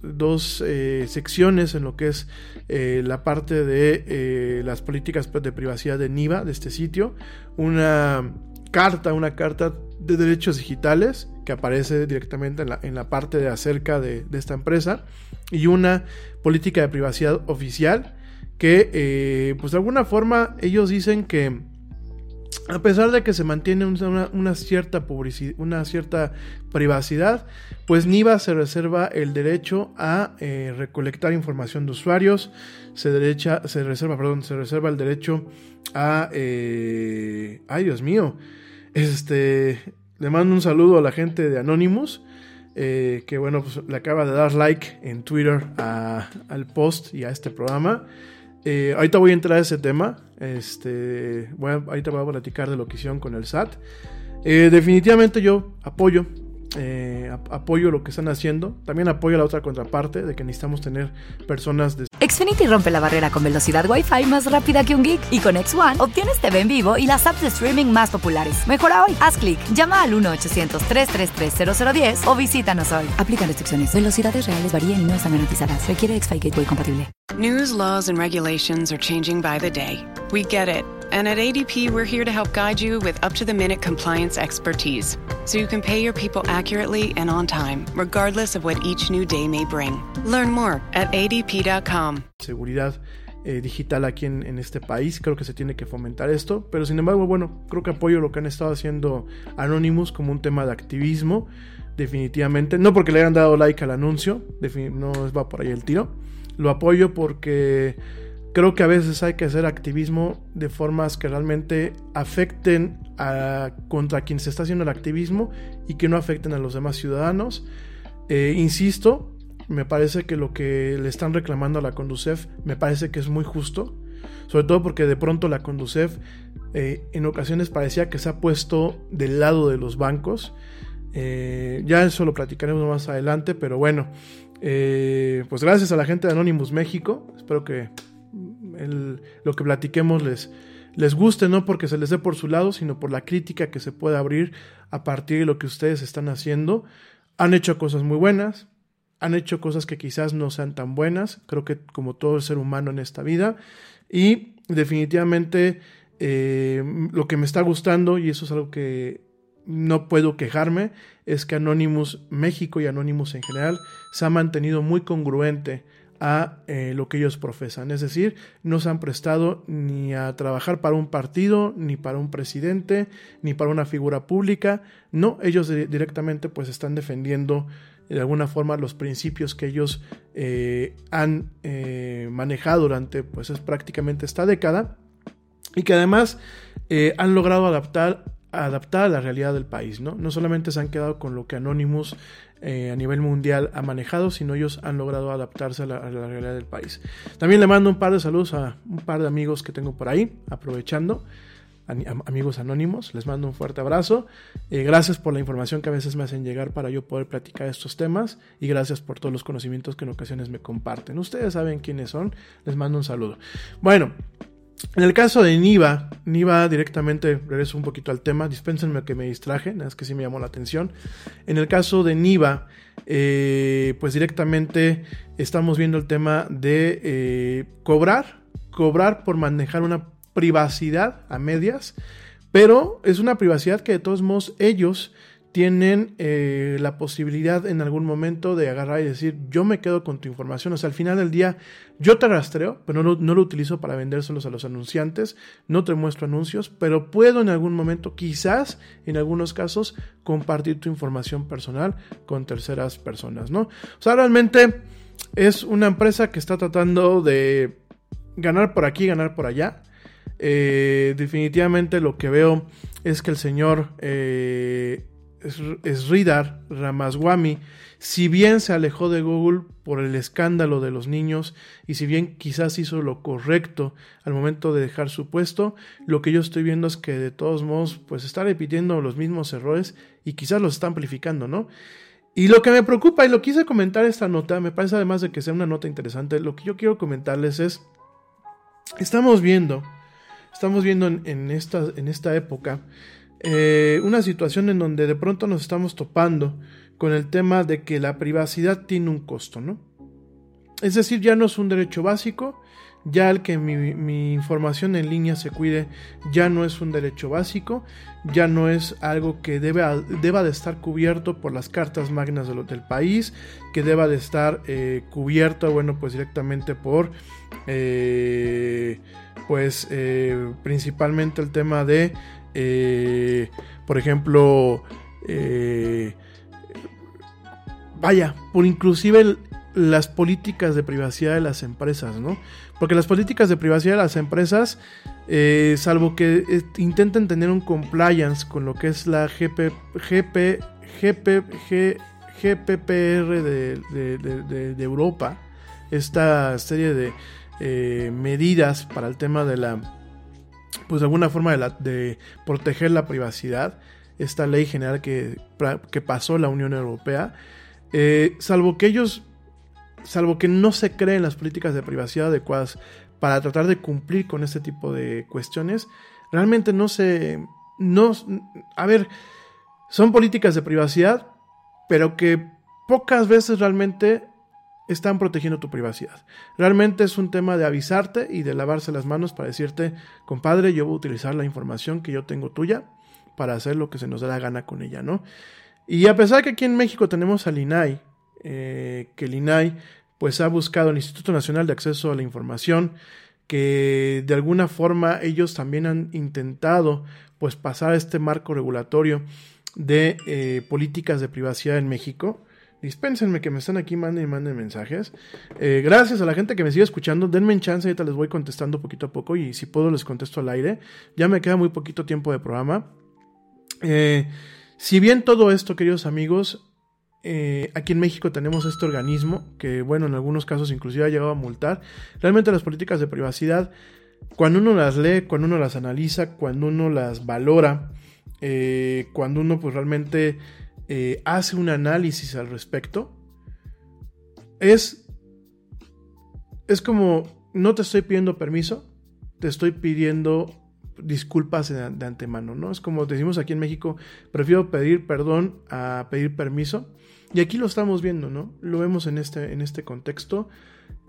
eh, secciones en lo que es eh, la parte de las políticas de privacidad de NIVA, de este sitio. Una carta, una carta de derechos digitales que aparece directamente en la, parte de acerca de, de, esta empresa. Y una política de privacidad oficial que, pues de alguna forma, ellos dicen que a pesar de que se mantiene una, cierta una cierta privacidad, pues NIVA se reserva el derecho a eh, recolectar información de usuarios, se, derecha, se reserva, perdón, se reserva el derecho a, eh, ay Dios mío, este, le mando un saludo a la gente de Anonymous, eh, que bueno, pues le acaba de dar like en Twitter al post y a este programa. Eh, ahorita voy a entrar a ese tema. Este, voy ahorita voy a platicar de lo que hicieron con el SAT. Eh, definitivamente yo apoyo eh, apoyo lo que están haciendo. También apoyo la otra contraparte de que necesitamos tener personas de... Xfinity rompe la barrera con velocidad Wi-Fi más rápida que un geek. Y con X1 obtienes TV en vivo y las apps de streaming más populares. Mejora hoy. Haz clic, llama al 1-800-333-0010 o visítanos hoy. Aplican restricciones. Velocidades reales varían y no están garantizadas. Requiere X-Fi Gateway compatible. News, laws, and regulations are changing by the day. We get it. And at ADP, we're here to help guide you with up to the minute compliance expertise so you can pay your people accurately and on time, regardless of what each new day may bring. Learn more at adp.com. Seguridad eh, digital aquí en, este país, creo que se tiene que fomentar esto, pero sin embargo, bueno, creo que apoyo lo que han estado haciendo Anonymous como un tema de activismo, definitivamente. No porque le hayan dado like al anuncio, no va por ahí el tiro. Lo apoyo porque Creo que a veces hay que hacer activismo de formas que realmente afecten a, contra quien se está haciendo el activismo y que no afecten a los demás ciudadanos. Eh, insisto, me parece que lo que le están reclamando a la Conducef me parece que es muy justo, sobre todo porque de pronto la Conducef eh, en ocasiones parecía que se ha puesto del lado de los bancos. Eh, ya eso lo platicaremos más adelante, pero bueno, pues gracias a la gente de Anonymous México, espero que lo que platiquemos les, les guste, no porque se les dé por su lado, sino por la crítica que se puede abrir a partir de lo que ustedes están haciendo. Han hecho cosas muy buenas, han hecho cosas que quizás no sean tan buenas, creo que como todo el ser humano en esta vida, y definitivamente eh, lo que me está gustando, y eso es algo que no puedo quejarme es que Anonymous México y Anonymous en general se ha mantenido muy congruente a eh, lo que ellos profesan. Es decir, no se han prestado ni a trabajar para un partido, ni para un presidente, ni para una figura pública. No, ellos directamente pues están defendiendo de alguna forma los principios que ellos eh, han eh, manejado durante pues es prácticamente esta década y que además han logrado adaptar adaptar a la realidad del país, ¿no? No solamente se han quedado con lo que Anonymous eh, a nivel mundial ha manejado, sino ellos han logrado adaptarse a la, realidad del país. También le mando un par de saludos a un par de amigos que tengo por ahí, aprovechando. amigos anónimos, les mando un fuerte abrazo. Eh, gracias por la información que a veces me hacen llegar para yo poder platicar estos temas y gracias por todos los conocimientos que en ocasiones me comparten. Ustedes saben quiénes son, les mando un saludo. Bueno, en el caso de Niva, Niva directamente, regreso un poquito al tema, dispénsenme que me distraje, es que sí me llamó la atención. En el caso de Niva, eh, pues directamente estamos viendo el tema de eh, cobrar, cobrar por manejar una privacidad a medias, pero es una privacidad que de todos modos ellos tienen eh, la posibilidad en algún momento de agarrar y decir, yo me quedo con tu información. O sea, al final del día, yo te rastreo, pero no, no, lo utilizo para vendérselos a los anunciantes, no te muestro anuncios, pero puedo en algún momento, quizás en algunos casos, compartir tu información personal con terceras personas, ¿no? O sea, realmente es una empresa que está tratando de ganar por aquí, ganar por allá. Eh, definitivamente lo que veo es que el señor... Eh, Sridhar Ramaswamy, si bien se alejó de Google por el escándalo de los niños y si bien quizás hizo lo correcto al momento de dejar su puesto, lo que yo estoy viendo es que de todos modos pues está repitiendo los mismos errores y quizás los está amplificando, ¿no? Y lo que me preocupa y lo quise comentar esta nota, me parece además de que sea una nota interesante, lo que yo quiero comentarles es, estamos viendo, estamos viendo en, esta, en esta época, eh, una situación en donde de pronto nos estamos topando con el tema de que la privacidad tiene un costo, ¿no? Es decir, ya no es un derecho básico, ya el que mi, información en línea se cuide ya no es un derecho básico, ya no es algo que deba, deba de estar cubierto por las cartas magnas del país, que deba de estar eh, cubierto, bueno, pues directamente por, eh, pues principalmente el tema de eh, por ejemplo, eh, vaya, por inclusive las políticas de privacidad de las empresas, ¿no? Porque las políticas de privacidad de las empresas, eh, salvo que intenten tener un compliance con lo que es la GP, GP, GP, GPPR de, Europa, esta serie de medidas para el tema de la pues de alguna forma de, proteger la privacidad, esta ley general que, que pasó la Unión Europea, eh, salvo que ellos, salvo que no se creen las políticas de privacidad adecuadas para tratar de cumplir con este tipo de cuestiones, realmente no se, no, a ver, son políticas de privacidad, pero que pocas veces realmente están protegiendo tu privacidad. Realmente es un tema de avisarte y de lavarse las manos para decirte, compadre, yo voy a utilizar la información que yo tengo tuya para hacer lo que se nos da la gana con ella, ¿no? Y a pesar que aquí en México tenemos al INAI, eh, que el INAI pues ha buscado el Instituto Nacional de Acceso a la Información, que de alguna forma ellos también han intentado pues pasar este marco regulatorio de eh, políticas de privacidad en México. Dispénsenme que me están aquí, manden y manden mensajes. Eh, gracias a la gente que me sigue escuchando. Denme en chance, ahorita les voy contestando poquito a poco y si puedo les contesto al aire. Ya me queda muy poquito tiempo de programa. Eh, si bien todo esto, queridos amigos, eh, aquí en México tenemos este organismo que, bueno, en algunos casos inclusive ha llegado a multar. Realmente las políticas de privacidad, cuando uno las lee, cuando uno las analiza, cuando uno las valora, cuando uno pues realmente eh, hace un análisis al respecto, es, es como, no te estoy pidiendo permiso, te estoy pidiendo disculpas de, antemano, ¿no? Es como decimos aquí en México, prefiero pedir perdón a pedir permiso. Y aquí lo estamos viendo, ¿no? Lo vemos en este, en este contexto,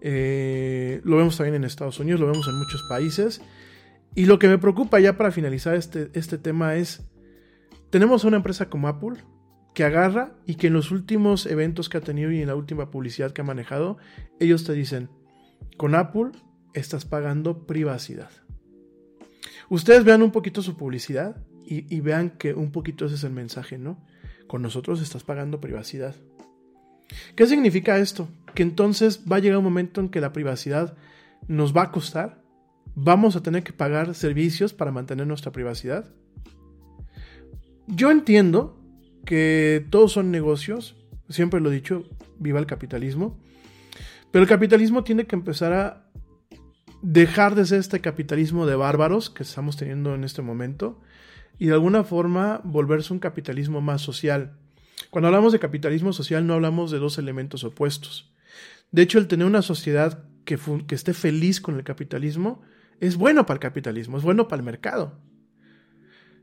eh, lo vemos también en Estados Unidos, lo vemos en muchos países. Y lo que me preocupa ya para finalizar este, este tema es tenemos una empresa como Apple que agarra y que en los últimos eventos que ha tenido y en la última publicidad que ha manejado, ellos te dicen, con Apple estás pagando privacidad. Ustedes vean un poquito su publicidad y, vean que un poquito ese es el mensaje, ¿no? Con nosotros estás pagando privacidad. ¿Qué significa esto? Que entonces va a llegar un momento en que la privacidad nos va a costar. Vamos a tener que pagar servicios para mantener nuestra privacidad. Yo entiendo que todos son negocios, siempre lo he dicho, viva el capitalismo, pero el capitalismo tiene que empezar a dejar de ser este capitalismo de bárbaros que estamos teniendo en este momento y de alguna forma volverse un capitalismo más social. Cuando hablamos de capitalismo social no hablamos de dos elementos opuestos. De hecho, el tener una sociedad que esté feliz con el capitalismo es bueno para el capitalismo, es bueno para el mercado.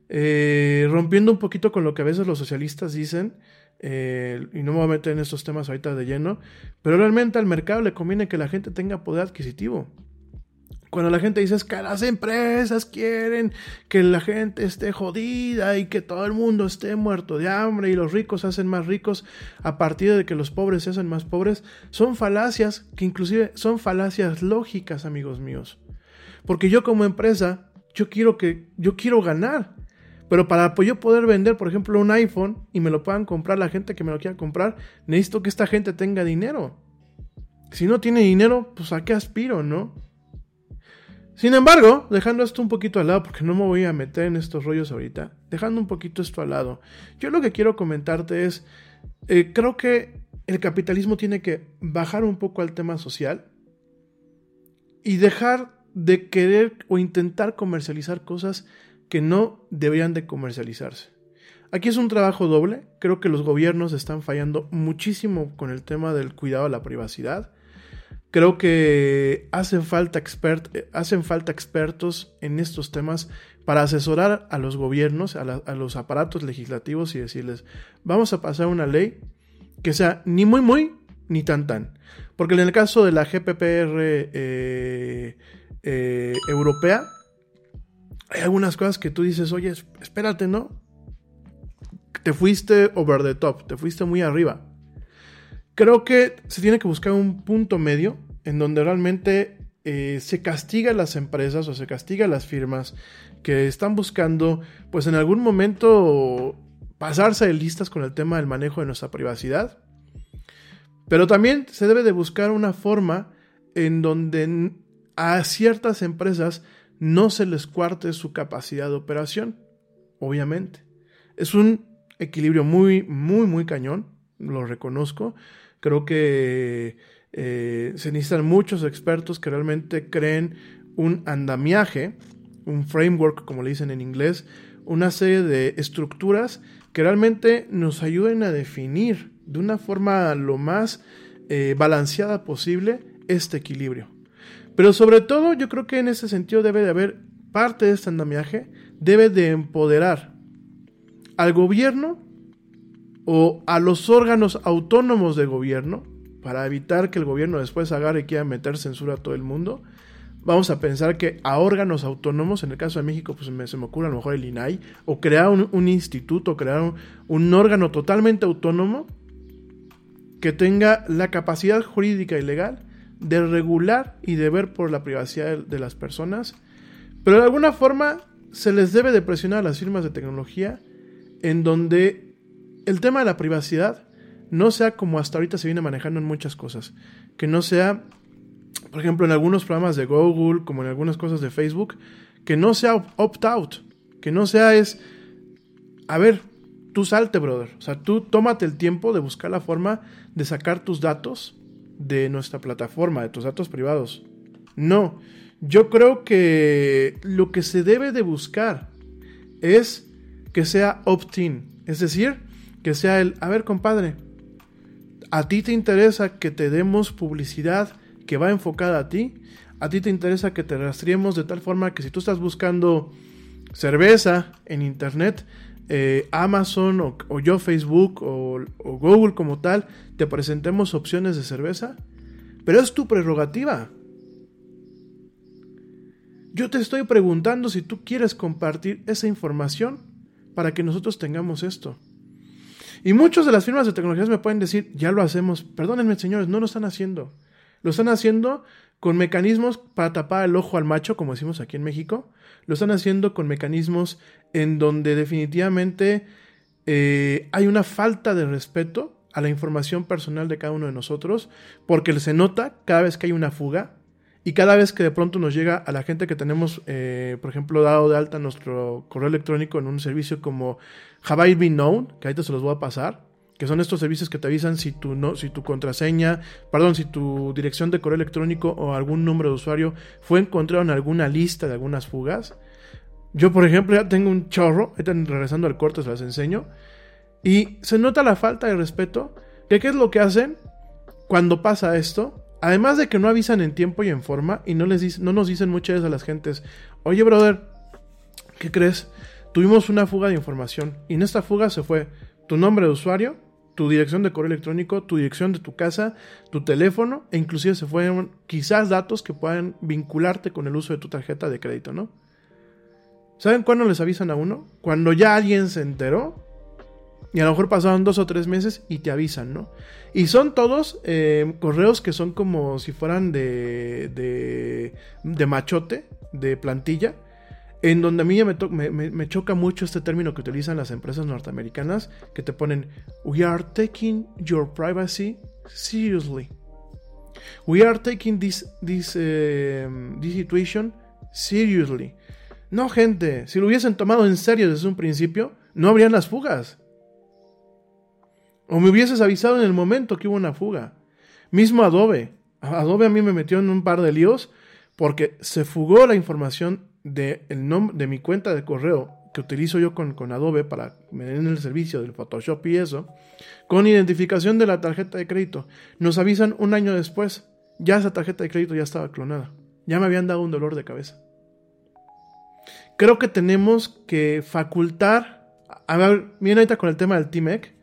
Eh, rompiendo un poquito con lo que a veces los socialistas dicen, eh, y no me voy a meter en estos temas ahorita de lleno, pero realmente al mercado le conviene que la gente tenga poder adquisitivo. Cuando la gente dice es que las empresas quieren que la gente esté jodida y que todo el mundo esté muerto de hambre y los ricos se hacen más ricos a partir de que los pobres se hacen más pobres, son falacias que inclusive son falacias lógicas, amigos míos. Porque yo como empresa, yo quiero que yo quiero ganar. Pero para yo poder vender, por ejemplo, un iPhone y me lo puedan comprar la gente que me lo quiera comprar, necesito que esta gente tenga dinero. Si no tiene dinero, pues a qué aspiro, ¿no? Sin embargo, dejando esto un poquito al lado, porque no me voy a meter en estos rollos ahorita, dejando un poquito esto al lado, yo lo que quiero comentarte es, eh, creo que el capitalismo tiene que bajar un poco al tema social y dejar de querer o intentar comercializar cosas que no deberían de comercializarse. Aquí es un trabajo doble, creo que los gobiernos están fallando muchísimo con el tema del cuidado a la privacidad. Creo que hacen falta, hacen falta expertos en estos temas para asesorar a los gobiernos, a, los aparatos legislativos y decirles, vamos a pasar una ley que sea ni muy muy ni tan tan. Porque en el caso de la GPPR eh, eh, europea, hay algunas cosas que tú dices, oye, espérate, ¿no? Te fuiste over the top, te fuiste muy arriba. Creo que se tiene que buscar un punto medio en donde realmente eh, se castiga a las empresas o se castiga las firmas que están buscando, pues en algún momento pasarse de listas con el tema del manejo de nuestra privacidad. Pero también se debe de buscar una forma en donde a ciertas empresas no se les cuarte su capacidad de operación, obviamente. Es un equilibrio muy, muy, muy cañón, lo reconozco. Creo que eh, se necesitan muchos expertos que realmente creen un andamiaje, un framework, como le dicen en inglés, una serie de estructuras que realmente nos ayuden a definir de una forma lo más eh, balanceada posible este equilibrio. Pero sobre todo yo creo que en ese sentido debe de haber parte de este andamiaje, debe de empoderar al gobierno o a los órganos autónomos de gobierno para evitar que el gobierno después agarre y quiera meter censura a todo el mundo. Vamos a pensar que a órganos autónomos, en el caso de México, pues se me ocurre a lo mejor el INAI, o crear un, instituto, crear un, un órgano totalmente autónomo que tenga la capacidad jurídica y legal de regular y de ver por la privacidad de las personas, pero de alguna forma se les debe de presionar a las firmas de tecnología en donde el tema de la privacidad no sea como hasta ahorita se viene manejando en muchas cosas, que no sea, por ejemplo, en algunos programas de Google, como en algunas cosas de Facebook, que no sea opt-out, que no sea es, a ver, tú salte, brother, o sea, tú tómate el tiempo de buscar la forma de sacar tus datos de nuestra plataforma, de tus datos privados. No, yo creo que lo que se debe de buscar es que sea opt-in, es decir, que sea el, a ver compadre, a ti te interesa que te demos publicidad que va enfocada a ti, a ti te interesa que te rastreemos de tal forma que si tú estás buscando cerveza en internet, eh, Amazon o, yo Facebook o, Google como tal te presentemos opciones de cerveza, pero es tu prerrogativa. Yo te estoy preguntando si tú quieres compartir esa información para que nosotros tengamos esto. Y muchas de las firmas de tecnologías me pueden decir, ya lo hacemos. Perdónenme, señores, no lo están haciendo. Lo están haciendo con mecanismos para tapar el ojo al macho, como decimos aquí en México. Lo están haciendo con mecanismos en donde definitivamente eh, hay una falta de respeto a la información personal de cada uno de nosotros, porque se nota cada vez que hay una fuga y cada vez que de pronto nos llega a la gente que tenemos, eh, por ejemplo, dado de alta nuestro correo electrónico en un servicio como Have I Been Known, que ahorita se los voy a pasar, que son estos servicios que te avisan si tu, no, si tu contraseña, perdón, si tu dirección de correo electrónico o algún número de usuario fue encontrado en alguna lista de algunas fugas. Yo, por ejemplo, ya tengo un chorro, regresando al corte, se las enseño, y se nota la falta de respeto, que qué es lo que hacen cuando pasa esto, además de que no avisan en tiempo y en forma, y no, les no nos dicen muchas veces a las gentes, oye, brother, ¿qué crees? Tuvimos una fuga de información, y en esta fuga se fue tu nombre de usuario, tu dirección de correo electrónico, tu dirección de tu casa, tu teléfono e inclusive se fueron quizás datos que puedan vincularte con el uso de tu tarjeta de crédito, ¿no? ¿Saben cuándo les avisan a uno? Cuando ya alguien se enteró y a lo mejor pasaron dos o tres meses y te avisan, ¿no? Y son todos eh, correos que son como si fueran de, de, de machote, de plantilla en donde a mí me, me, choca mucho este término que utilizan las empresas norteamericanas, que te ponen, We are taking your privacy seriously. We are taking this, this, em, this situation seriously. No, gente, si lo hubiesen tomado en serio desde un principio, no habrían las fugas. O me hubieses avisado en el momento que hubo una fuga. Mismo Adobe. Adobe a mí me metió en un par de líos porque se fugó la información de, el nombre, de mi cuenta de correo que utilizo yo con, con Adobe para me el servicio del Photoshop y eso, con identificación de la tarjeta de crédito. Nos avisan un año después, ya esa tarjeta de crédito ya estaba clonada. Ya me habían dado un dolor de cabeza. Creo que tenemos que facultar, a ver, bien ahorita con el tema del TMEC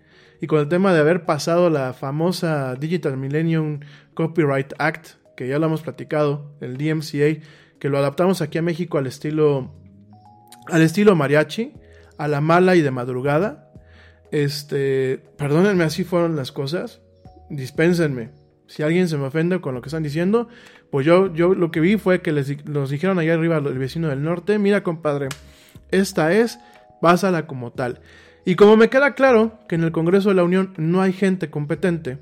y con el tema de haber pasado la famosa Digital Millennium Copyright Act, que ya lo hemos platicado, el DMCA, que lo adaptamos aquí a México al estilo al estilo mariachi, a la mala y de madrugada. Este, perdónenme, así fueron las cosas. Dispénsenme. Si alguien se me ofende con lo que están diciendo, pues yo, yo lo que vi fue que les nos dijeron allá arriba el vecino del norte, mira compadre, esta es, pásala como tal. Y como me queda claro que en el Congreso de la Unión no hay gente competente,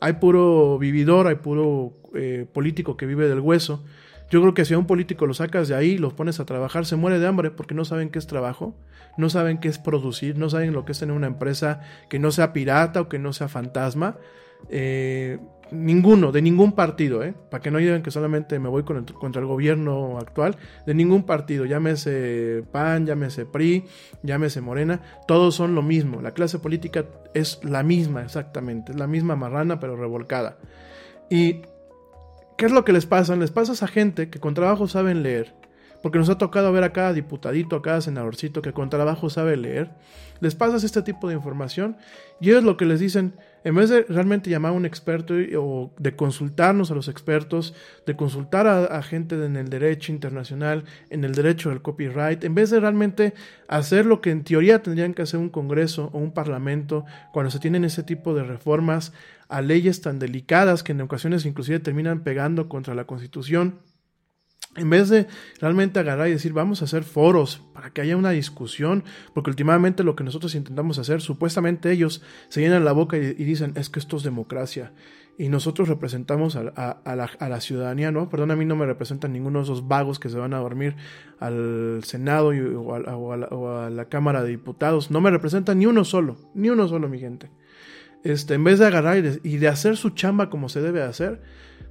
hay puro vividor, hay puro eh, político que vive del hueso, yo creo que si a un político lo sacas de ahí, los pones a trabajar, se muere de hambre porque no saben qué es trabajo, no saben qué es producir, no saben lo que es tener una empresa que no sea pirata o que no sea fantasma. Eh, ninguno, de ningún partido, ¿eh? para que no digan que solamente me voy contra el gobierno actual, de ningún partido, llámese PAN, llámese PRI, llámese Morena, todos son lo mismo, la clase política es la misma exactamente, es la misma marrana pero revolcada. Y ¿Qué es lo que les pasa? Les pasa a esa gente que con trabajo saben leer. Porque nos ha tocado ver a cada diputadito, a cada senadorcito que con trabajo sabe leer. Les pasas este tipo de información y ellos lo que les dicen, en vez de realmente llamar a un experto o de consultarnos a los expertos, de consultar a, gente en el derecho internacional, en el derecho del copyright, en vez de realmente hacer lo que en teoría tendrían que hacer un Congreso o un Parlamento cuando se tienen ese tipo de reformas a leyes tan delicadas que en ocasiones inclusive terminan pegando contra la Constitución, en vez de realmente agarrar y decir, vamos a hacer foros para que haya una discusión, porque últimamente lo que nosotros intentamos hacer, supuestamente ellos se llenan la boca y, dicen, es que esto es democracia. Y nosotros representamos a, la, ciudadanía, ¿no? Perdón, a mí no me representan ninguno de esos vagos que se van a dormir al Senado o, a, la, Cámara de Diputados. No me representan ni uno solo, ni uno solo, mi gente. Este, en vez de agarrar y de hacer su chamba como se debe hacer,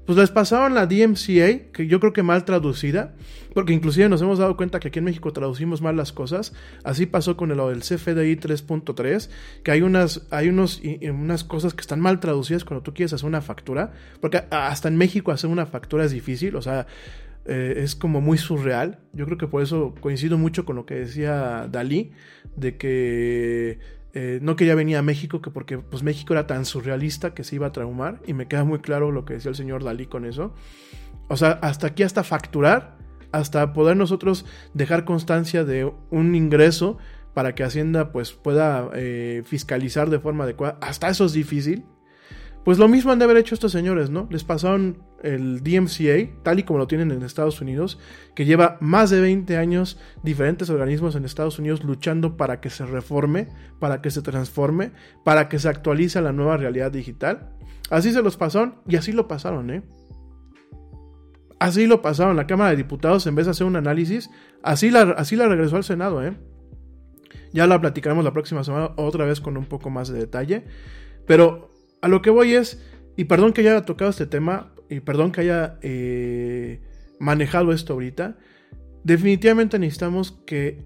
pues les pasaron la DMCA, que yo creo que mal traducida, porque inclusive nos hemos dado cuenta que aquí en México traducimos mal las cosas. Así pasó con el, del CFDI 3.3, que hay unas, hay unos, unas cosas que están mal traducidas cuando tú quieres hacer una factura, porque hasta en México hacer una factura es difícil, o sea, eh, es como muy surreal. Yo creo que por eso coincido mucho con lo que decía Dalí, de que eh, no quería venir a México que porque pues México era tan surrealista que se iba a traumar y me queda muy claro lo que decía el señor Dalí con eso. O sea, hasta aquí hasta facturar, hasta poder nosotros dejar constancia de un ingreso para que Hacienda pues pueda eh, fiscalizar de forma adecuada. Hasta eso es difícil. Pues lo mismo han de haber hecho estos señores, ¿no? Les pasaron el DMCA, tal y como lo tienen en Estados Unidos, que lleva más de 20 años diferentes organismos en Estados Unidos luchando para que se reforme, para que se transforme, para que se actualice la nueva realidad digital. Así se los pasaron y así lo pasaron, ¿eh? Así lo pasaron. La Cámara de Diputados, en vez de hacer un análisis, así la, así la regresó al Senado, ¿eh? Ya la platicaremos la próxima semana otra vez con un poco más de detalle. Pero a lo que voy es, y perdón que haya tocado este tema, y perdón que haya eh, manejado esto ahorita, definitivamente necesitamos que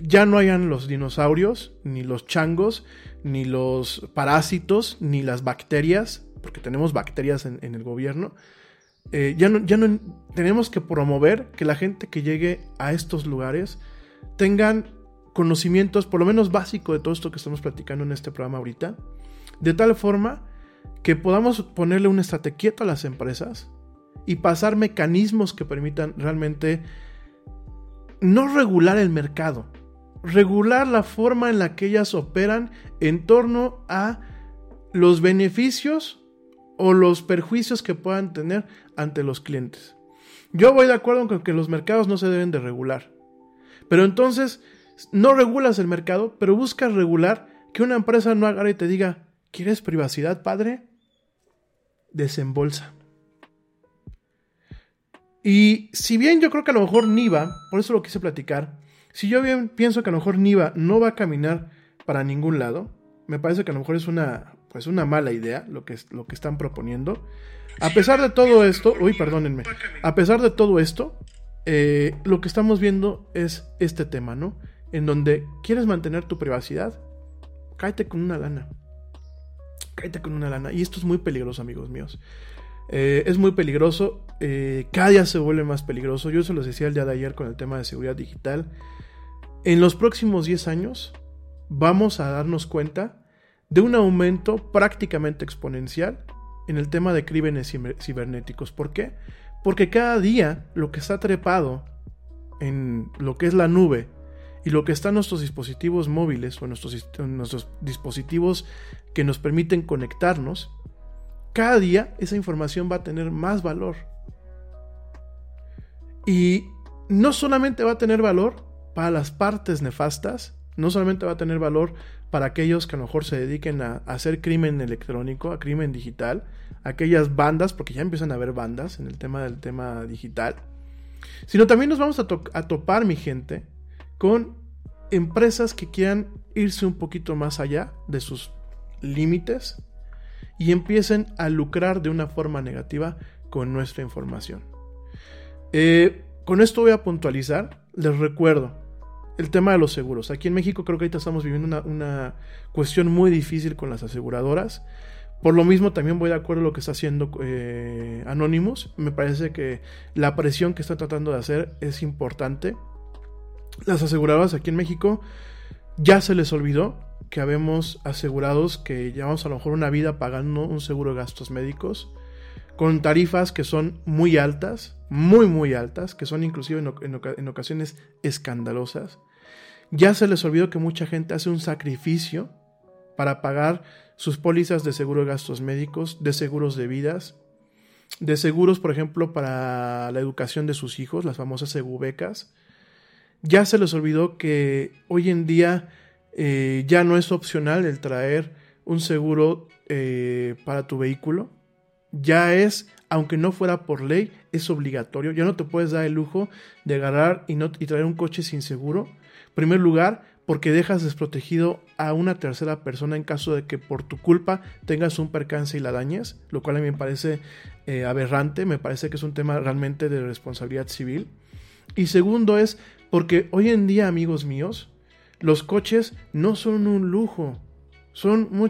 ya no hayan los dinosaurios, ni los changos, ni los parásitos, ni las bacterias, porque tenemos bacterias en, el gobierno. Eh, ya, no, ya no tenemos que promover que la gente que llegue a estos lugares tengan conocimientos, por lo menos básico de todo esto que estamos platicando en este programa ahorita, de tal forma que podamos ponerle un estate a las empresas y pasar mecanismos que permitan realmente no regular el mercado, regular la forma en la que ellas operan en torno a los beneficios o los perjuicios que puedan tener ante los clientes. Yo voy de acuerdo con que los mercados no se deben de regular. Pero entonces, no regulas el mercado, pero buscas regular que una empresa no agarre y te diga, ¿quieres privacidad, padre? Desembolsa. Y si bien yo creo que a lo mejor Niva, por eso lo quise platicar, si yo bien pienso que a lo mejor Niva no va a caminar para ningún lado, me parece que a lo mejor es una, pues una mala idea lo que, lo que están proponiendo. A pesar de todo esto, uy, perdónenme, a pesar de todo esto, eh, lo que estamos viendo es este tema, ¿no? En donde quieres mantener tu privacidad, cállate con una lana. Cállate con una lana. Y esto es muy peligroso, amigos míos. Eh, es muy peligroso. Eh, cada día se vuelve más peligroso. Yo se los decía el día de ayer con el tema de seguridad digital. En los próximos 10 años vamos a darnos cuenta de un aumento prácticamente exponencial en el tema de crímenes cibernéticos. ¿Por qué? Porque cada día lo que está trepado en lo que es la nube y lo que está en nuestros dispositivos móviles o nuestros dispositivos que nos permiten conectarnos, cada día esa información va a tener más valor. Y no solamente va a tener valor para las partes nefastas, no solamente va a tener valor para aquellos que a lo mejor se dediquen a, hacer crimen electrónico, a crimen digital, aquellas bandas, porque ya empiezan a haber bandas en el tema del tema digital, sino también nos vamos a, a topar, mi gente, con empresas que quieran irse un poquito más allá de sus límites y empiecen a lucrar de una forma negativa con nuestra información. Eh, con esto voy a puntualizar, les recuerdo, el tema de los seguros. Aquí en México creo que ahorita estamos viviendo una, cuestión muy difícil con las aseguradoras. Por lo mismo también voy de acuerdo a lo que está haciendo eh, Anonymous. Me parece que la presión que está tratando de hacer es importante. Las aseguradoras aquí en México ya se les olvidó que habemos asegurados que llevamos a lo mejor una vida pagando un seguro de gastos médicos con tarifas que son muy altas, muy muy altas, que son inclusive en, ocasiones escandalosas. Ya se les olvidó que mucha gente hace un sacrificio para pagar sus pólizas de seguro de gastos médicos, de seguros de vidas, de seguros, por ejemplo, para la educación de sus hijos, las famosas segubecas. Ya se les olvidó que hoy en día eh, ya no es opcional el traer un seguro eh, para tu vehículo ya es, aunque no fuera por ley, es obligatorio. Ya no te puedes dar el lujo de agarrar y, no, y traer un coche sin seguro. En primer lugar, porque dejas desprotegido a una tercera persona en caso de que por tu culpa tengas un percance y la dañes, lo cual a mí me parece eh, aberrante, me parece que es un tema realmente de responsabilidad civil. Y segundo es porque hoy en día, amigos míos, los coches no son un lujo, son